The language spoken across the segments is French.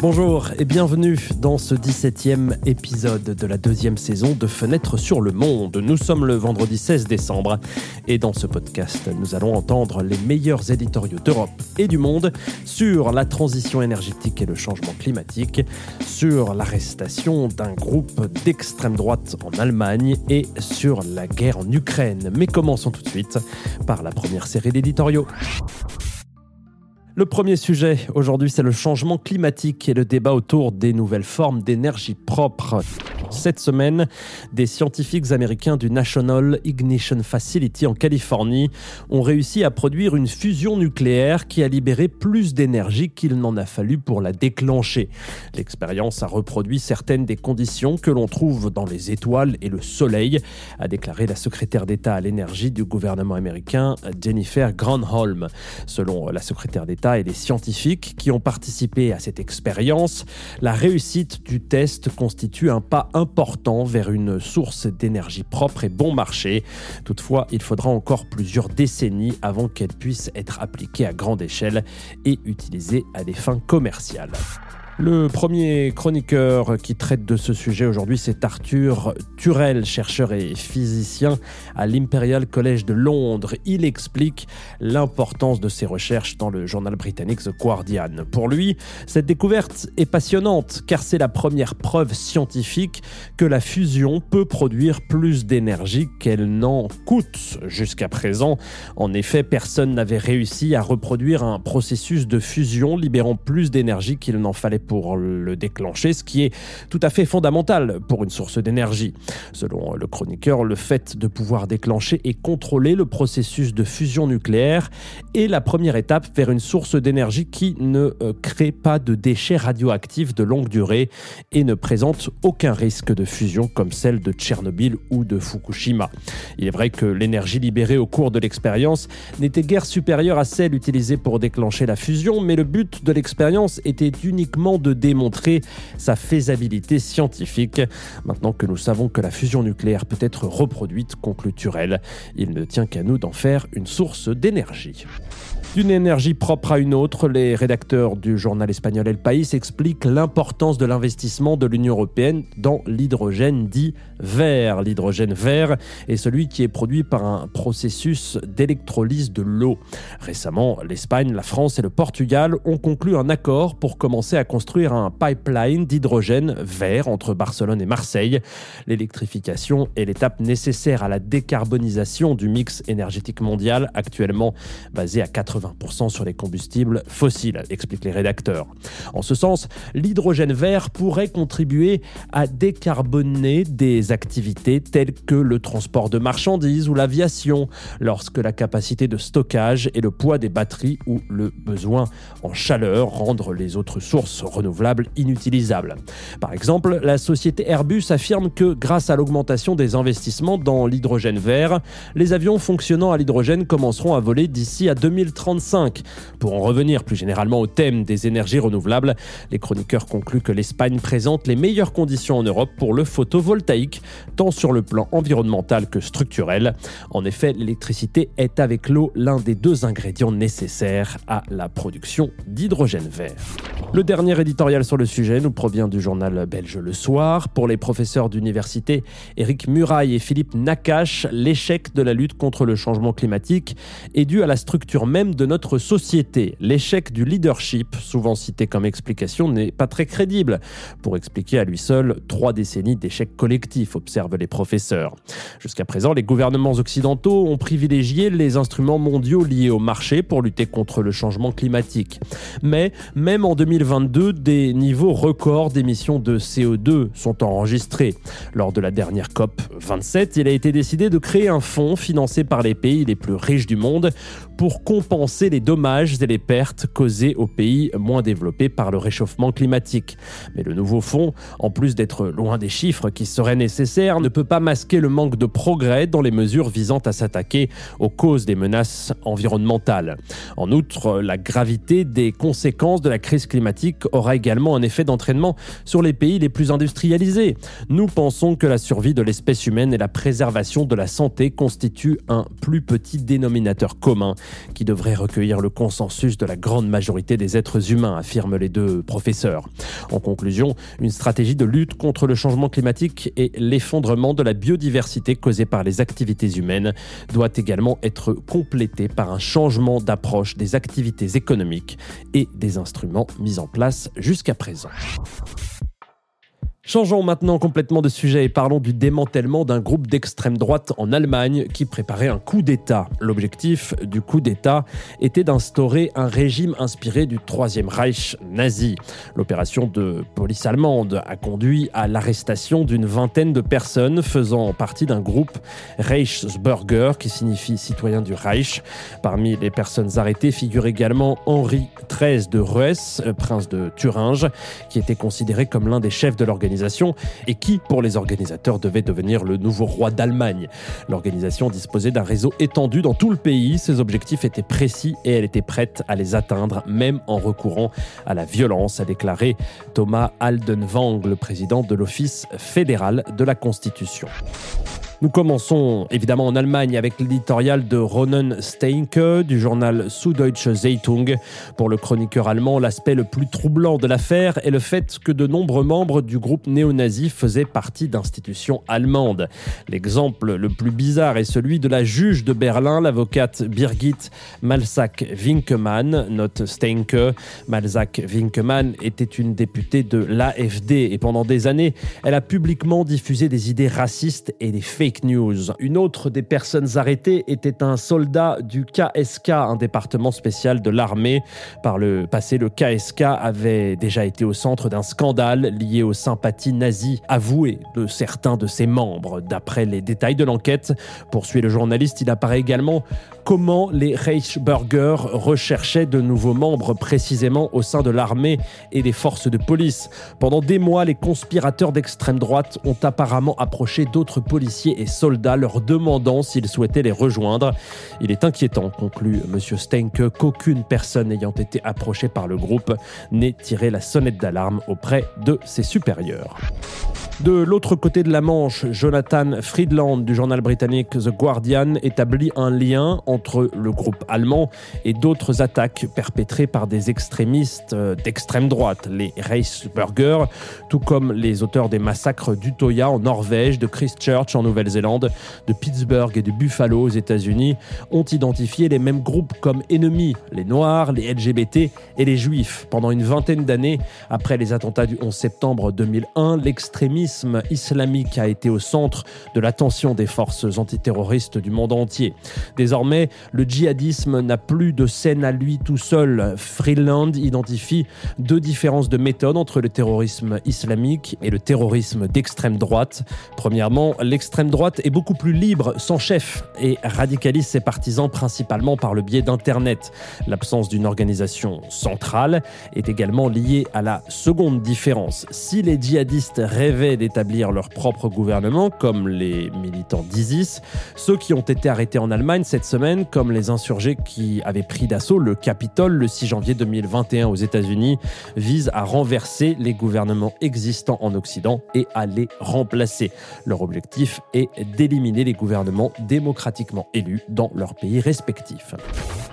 Bonjour et bienvenue dans ce 17e épisode de la deuxième saison de Fenêtre sur le Monde. Nous sommes le vendredi 16 décembre et dans ce podcast, nous allons entendre les meilleurs éditoriaux d'Europe et du monde sur la transition énergétique et le changement climatique, sur l'arrestation d'un groupe d'extrême droite en Allemagne et sur la guerre en Ukraine. Mais commençons tout de suite par la première série d'éditoriaux. Le premier sujet aujourd'hui, c'est le changement climatique et le débat autour des nouvelles formes d'énergie propre. Cette semaine, des scientifiques américains du National Ignition Facility en Californie ont réussi à produire une fusion nucléaire qui a libéré plus d'énergie qu'il n'en a fallu pour la déclencher. L'expérience a reproduit certaines des conditions que l'on trouve dans les étoiles et le soleil, a déclaré la secrétaire d'État à l'énergie du gouvernement américain Jennifer Granholm. Selon la secrétaire d'État et les scientifiques qui ont participé à cette expérience, la réussite du test constitue un pas important vers une source d'énergie propre et bon marché. Toutefois, il faudra encore plusieurs décennies avant qu'elle puisse être appliquée à grande échelle et utilisée à des fins commerciales. Le premier chroniqueur qui traite de ce sujet aujourd'hui, c'est Arthur Turel, chercheur et physicien à l'Imperial College de Londres. Il explique l'importance de ses recherches dans le journal britannique The Guardian. Pour lui, cette découverte est passionnante car c'est la première preuve scientifique que la fusion peut produire plus d'énergie qu'elle n'en coûte jusqu'à présent. En effet, personne n'avait réussi à reproduire un processus de fusion libérant plus d'énergie qu'il n'en fallait pour le déclencher, ce qui est tout à fait fondamental pour une source d'énergie. Selon le chroniqueur, le fait de pouvoir déclencher et contrôler le processus de fusion nucléaire est la première étape vers une source d'énergie qui ne euh, crée pas de déchets radioactifs de longue durée et ne présente aucun risque de fusion comme celle de Tchernobyl ou de Fukushima. Il est vrai que l'énergie libérée au cours de l'expérience n'était guère supérieure à celle utilisée pour déclencher la fusion, mais le but de l'expérience était uniquement de démontrer sa faisabilité scientifique. Maintenant que nous savons que la fusion nucléaire peut être reproduite, conclut il ne tient qu'à nous d'en faire une source d'énergie. D'une énergie propre à une autre, les rédacteurs du journal espagnol El País expliquent l'importance de l'investissement de l'Union européenne dans l'hydrogène dit vert. L'hydrogène vert est celui qui est produit par un processus d'électrolyse de l'eau. Récemment, l'Espagne, la France et le Portugal ont conclu un accord pour commencer à construire un pipeline d'hydrogène vert entre Barcelone et Marseille. L'électrification est l'étape nécessaire à la décarbonisation du mix énergétique mondial, actuellement basé à 80 20% sur les combustibles fossiles, expliquent les rédacteurs. En ce sens, l'hydrogène vert pourrait contribuer à décarboner des activités telles que le transport de marchandises ou l'aviation, lorsque la capacité de stockage et le poids des batteries ou le besoin en chaleur rendent les autres sources renouvelables inutilisables. Par exemple, la société Airbus affirme que grâce à l'augmentation des investissements dans l'hydrogène vert, les avions fonctionnant à l'hydrogène commenceront à voler d'ici à 2030 pour en revenir plus généralement au thème des énergies renouvelables, les chroniqueurs concluent que l'Espagne présente les meilleures conditions en Europe pour le photovoltaïque, tant sur le plan environnemental que structurel. En effet, l'électricité est avec l'eau l'un des deux ingrédients nécessaires à la production d'hydrogène vert. Le dernier éditorial sur le sujet nous provient du journal belge Le Soir. Pour les professeurs d'université Éric Muraille et Philippe Nakache, l'échec de la lutte contre le changement climatique est dû à la structure même de notre société. L'échec du leadership, souvent cité comme explication, n'est pas très crédible pour expliquer à lui seul trois décennies d'échecs collectifs, observent les professeurs. Jusqu'à présent, les gouvernements occidentaux ont privilégié les instruments mondiaux liés au marché pour lutter contre le changement climatique. Mais même en 2022, des niveaux records d'émissions de CO2 sont enregistrés. Lors de la dernière COP 27, il a été décidé de créer un fonds financé par les pays les plus riches du monde pour compenser compenser les dommages et les pertes causées aux pays moins développés par le réchauffement climatique. Mais le nouveau fonds, en plus d'être loin des chiffres qui seraient nécessaires, ne peut pas masquer le manque de progrès dans les mesures visant à s'attaquer aux causes des menaces environnementales. En outre, la gravité des conséquences de la crise climatique aura également un effet d'entraînement sur les pays les plus industrialisés. Nous pensons que la survie de l'espèce humaine et la préservation de la santé constituent un plus petit dénominateur commun qui devrait recueillir le consensus de la grande majorité des êtres humains, affirment les deux professeurs. En conclusion, une stratégie de lutte contre le changement climatique et l'effondrement de la biodiversité causée par les activités humaines doit également être complétée par un changement d'approche des activités économiques et des instruments mis en place jusqu'à présent. Changeons maintenant complètement de sujet et parlons du démantèlement d'un groupe d'extrême droite en Allemagne qui préparait un coup d'État. L'objectif du coup d'État était d'instaurer un régime inspiré du Troisième Reich nazi. L'opération de police allemande a conduit à l'arrestation d'une vingtaine de personnes faisant partie d'un groupe Reichsbürger qui signifie citoyen du Reich. Parmi les personnes arrêtées figure également Henri XIII de Reuss, prince de Thuringe, qui était considéré comme l'un des chefs de l'organisation et qui, pour les organisateurs, devait devenir le nouveau roi d'Allemagne. L'organisation disposait d'un réseau étendu dans tout le pays, ses objectifs étaient précis et elle était prête à les atteindre, même en recourant à la violence, a déclaré Thomas Aldenwang, le président de l'Office fédéral de la Constitution. Nous commençons évidemment en Allemagne avec l'éditorial de Ronen Steinke du journal Süddeutsche Zeitung. Pour le chroniqueur allemand, l'aspect le plus troublant de l'affaire est le fait que de nombreux membres du groupe néo-nazi faisaient partie d'institutions allemandes. L'exemple le plus bizarre est celui de la juge de Berlin, l'avocate Birgit Malsack-Winkemann, note Steinke. Malsack-Winkemann était une députée de l'AFD et pendant des années, elle a publiquement diffusé des idées racistes et des faits news. Une autre des personnes arrêtées était un soldat du KSK, un département spécial de l'armée. Par le passé, le KSK avait déjà été au centre d'un scandale lié aux sympathies nazies avouées de certains de ses membres. D'après les détails de l'enquête, poursuit le journaliste, il apparaît également comment les Reichsbürger recherchaient de nouveaux membres précisément au sein de l'armée et des forces de police. Pendant des mois, les conspirateurs d'extrême droite ont apparemment approché d'autres policiers et soldats leur demandant s'ils souhaitaient les rejoindre. Il est inquiétant, conclut M. Stenke, qu'aucune personne ayant été approchée par le groupe n'ait tiré la sonnette d'alarme auprès de ses supérieurs. De l'autre côté de la Manche, Jonathan Friedland du journal britannique The Guardian établit un lien entre le groupe allemand et d'autres attaques perpétrées par des extrémistes euh, d'extrême droite, les Reichsbürger, tout comme les auteurs des massacres d'Utoya en Norvège, de Christchurch en Nouvelle-Zélande, de Pittsburgh et de Buffalo aux États-Unis, ont identifié les mêmes groupes comme ennemis, les Noirs, les LGBT et les Juifs. Pendant une vingtaine d'années, après les attentats du 11 septembre 2001, l'extrémisme islamique a été au centre de l'attention des forces antiterroristes du monde entier. Désormais, le djihadisme n'a plus de scène à lui tout seul. Freeland identifie deux différences de méthode entre le terrorisme islamique et le terrorisme d'extrême droite. Premièrement, l'extrême droite est beaucoup plus libre, sans chef, et radicalise ses partisans principalement par le biais d'Internet. L'absence d'une organisation centrale est également liée à la seconde différence. Si les djihadistes rêvaient d'établir leur propre gouvernement, comme les militants d'ISIS, ceux qui ont été arrêtés en Allemagne cette semaine, comme les insurgés qui avaient pris d'assaut le Capitole le 6 janvier 2021 aux États-Unis, visent à renverser les gouvernements existants en Occident et à les remplacer. Leur objectif est d'éliminer les gouvernements démocratiquement élus dans leurs pays respectifs.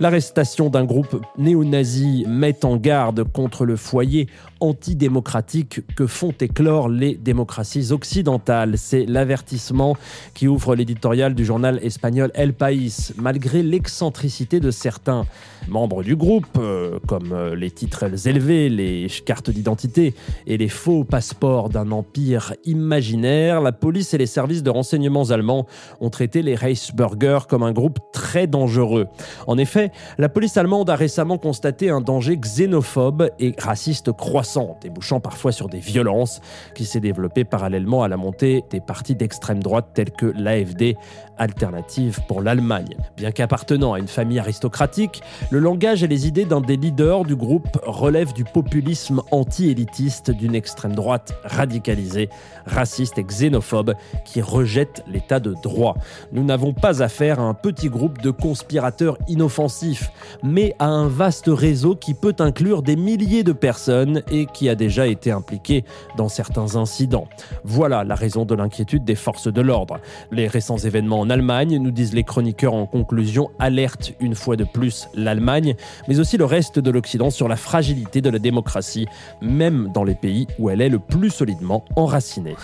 L'arrestation d'un groupe néo-nazi met en garde contre le foyer antidémocratique que font éclore les démocraties occidentales. C'est l'avertissement qui ouvre l'éditorial du journal espagnol El País. Malgré l'excentricité de certains membres du groupe, euh, comme euh, les titres élevés, les cartes d'identité et les faux passeports d'un empire imaginaire, la police et les services de renseignements allemands ont traité les Reichsbürger comme un groupe très dangereux. En effet, la police allemande a récemment constaté un danger xénophobe et raciste croissant débouchant parfois sur des violences, qui s'est développé parallèlement à la montée des partis d'extrême droite tels que l'AFD, Alternative pour l'Allemagne. Bien qu'appartenant à une famille aristocratique, le langage et les idées d'un des leaders du groupe relèvent du populisme anti-élitiste d'une extrême droite radicalisée, raciste et xénophobe qui rejette l'état de droit. Nous n'avons pas affaire à un petit groupe de conspirateurs inoffensifs, mais à un vaste réseau qui peut inclure des milliers de personnes et qui a déjà été impliqué dans certains incidents. Voilà la raison de l'inquiétude des forces de l'ordre. Les récents événements en Allemagne, nous disent les chroniqueurs en conclusion, alertent une fois de plus l'Allemagne, mais aussi le reste de l'Occident sur la fragilité de la démocratie, même dans les pays où elle est le plus solidement enracinée.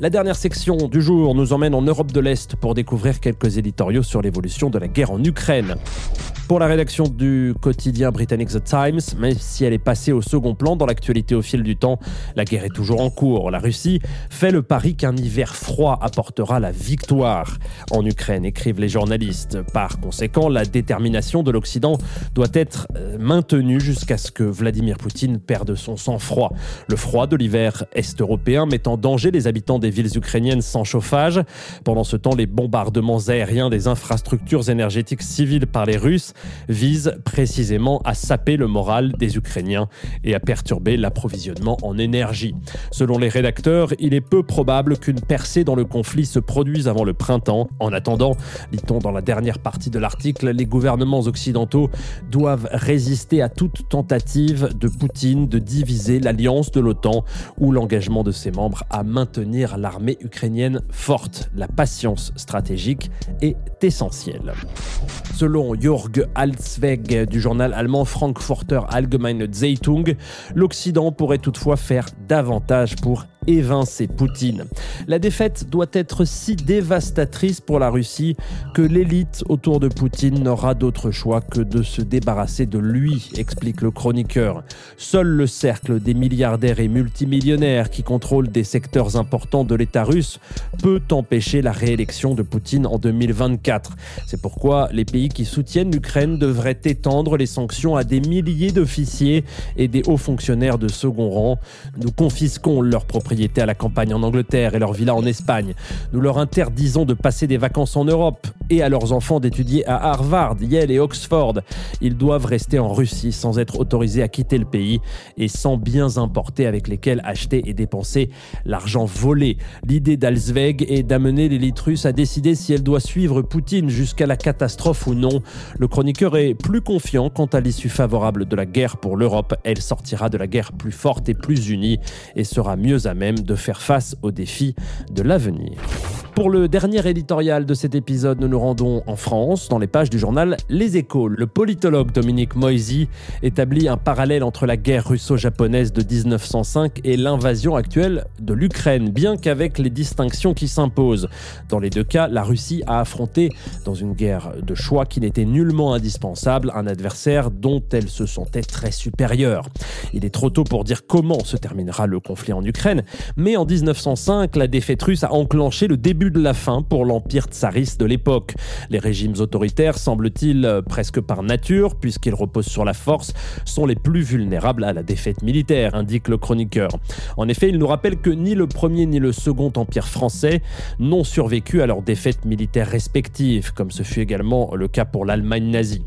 La dernière section du jour nous emmène en Europe de l'Est pour découvrir quelques éditoriaux sur l'évolution de la guerre en Ukraine. Pour la rédaction du quotidien britannique The Times, même si elle est passée au second plan dans l'actualité au fil du temps, la guerre est toujours en cours. La Russie fait le pari qu'un hiver froid apportera la victoire en Ukraine, écrivent les journalistes. Par conséquent, la détermination de l'Occident doit être euh, maintenue jusqu'à ce que Vladimir Poutine perde son sang-froid. Le froid de l'hiver est-européen met en danger les habitants des villes ukrainiennes sans chauffage. Pendant ce temps, les bombardements aériens des infrastructures énergétiques civiles par les Russes vise précisément à saper le moral des Ukrainiens et à perturber l'approvisionnement en énergie. Selon les rédacteurs, il est peu probable qu'une percée dans le conflit se produise avant le printemps. En attendant, lit-on dans la dernière partie de l'article, les gouvernements occidentaux doivent résister à toute tentative de Poutine de diviser l'alliance de l'OTAN ou l'engagement de ses membres à maintenir l'armée ukrainienne forte. La patience stratégique est essentielle. Selon Jörg Alsweg du journal allemand Frankfurter Allgemeine Zeitung, l'Occident pourrait toutefois faire davantage pour évincer Poutine. La défaite doit être si dévastatrice pour la Russie que l'élite autour de Poutine n'aura d'autre choix que de se débarrasser de lui, explique le chroniqueur. Seul le cercle des milliardaires et multimillionnaires qui contrôlent des secteurs importants de l'État russe peut empêcher la réélection de Poutine en 2024. C'est pourquoi les pays qui soutiennent l'Ukraine devraient étendre les sanctions à des milliers d'officiers et des hauts fonctionnaires de second rang. Nous confisquons leurs propriétés à la campagne en Angleterre et leur villa en Espagne. Nous leur interdisons de passer des vacances en Europe et à leurs enfants d'étudier à Harvard, Yale et Oxford. Ils doivent rester en Russie sans être autorisés à quitter le pays et sans biens importés avec lesquels acheter et dépenser l'argent volé. L'idée d'Alsweg est d'amener l'élite russe à décider si elle doit suivre Poutine jusqu'à la catastrophe ou non. Le chroniqueur est plus confiant quant à l'issue favorable de la guerre pour l'Europe. Elle sortira de la guerre plus forte et plus unie et sera mieux à même de faire face aux défis de l'avenir. Pour le dernier éditorial de cet épisode, nous nous rendons en France, dans les pages du journal Les Échos. Le politologue Dominique Moisy établit un parallèle entre la guerre russo-japonaise de 1905 et l'invasion actuelle de l'Ukraine, bien qu'avec les distinctions qui s'imposent. Dans les deux cas, la Russie a affronté, dans une guerre de choix qui n'était nullement indispensable, un adversaire dont elle se sentait très supérieure. Il est trop tôt pour dire comment se terminera le conflit en Ukraine, mais en 1905, la défaite russe a enclenché le début de la fin pour l'empire tsariste de l'époque. Les régimes autoritaires, semble-t-il euh, presque par nature, puisqu'ils reposent sur la force, sont les plus vulnérables à la défaite militaire, indique le chroniqueur. En effet, il nous rappelle que ni le premier ni le second empire français n'ont survécu à leurs défaites militaires respectives, comme ce fut également le cas pour l'Allemagne nazie.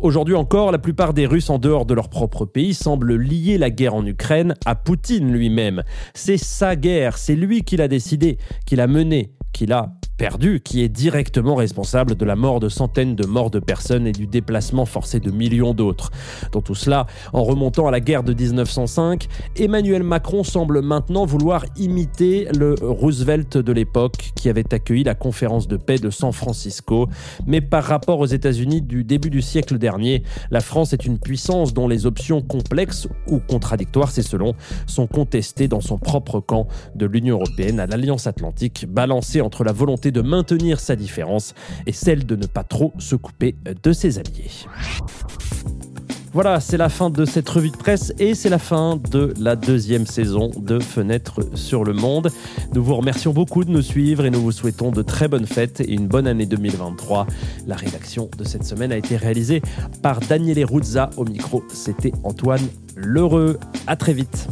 Aujourd'hui encore, la plupart des Russes en dehors de leur propre pays semblent lier la guerre en Ukraine à Poutine lui-même. C'est sa guerre, c'est lui qui l'a décidé, qui l'a menée, qu'il a perdu, qui est directement responsable de la mort de centaines de morts de personnes et du déplacement forcé de millions d'autres. Dans tout cela, en remontant à la guerre de 1905, Emmanuel Macron semble maintenant vouloir imiter le Roosevelt de l'époque qui avait accueilli la conférence de paix de San Francisco. Mais par rapport aux États-Unis du début du siècle dernier, la France est une puissance dont les options complexes ou contradictoires, c'est selon, sont contestées dans son propre camp de l'Union européenne à l'Alliance atlantique, balancée entre la de maintenir sa différence et celle de ne pas trop se couper de ses alliés. Voilà, c'est la fin de cette revue de presse et c'est la fin de la deuxième saison de Fenêtre sur le monde. Nous vous remercions beaucoup de nous suivre et nous vous souhaitons de très bonnes fêtes et une bonne année 2023. La rédaction de cette semaine a été réalisée par Daniele Ruzza au micro. C'était Antoine Lheureux. À très vite.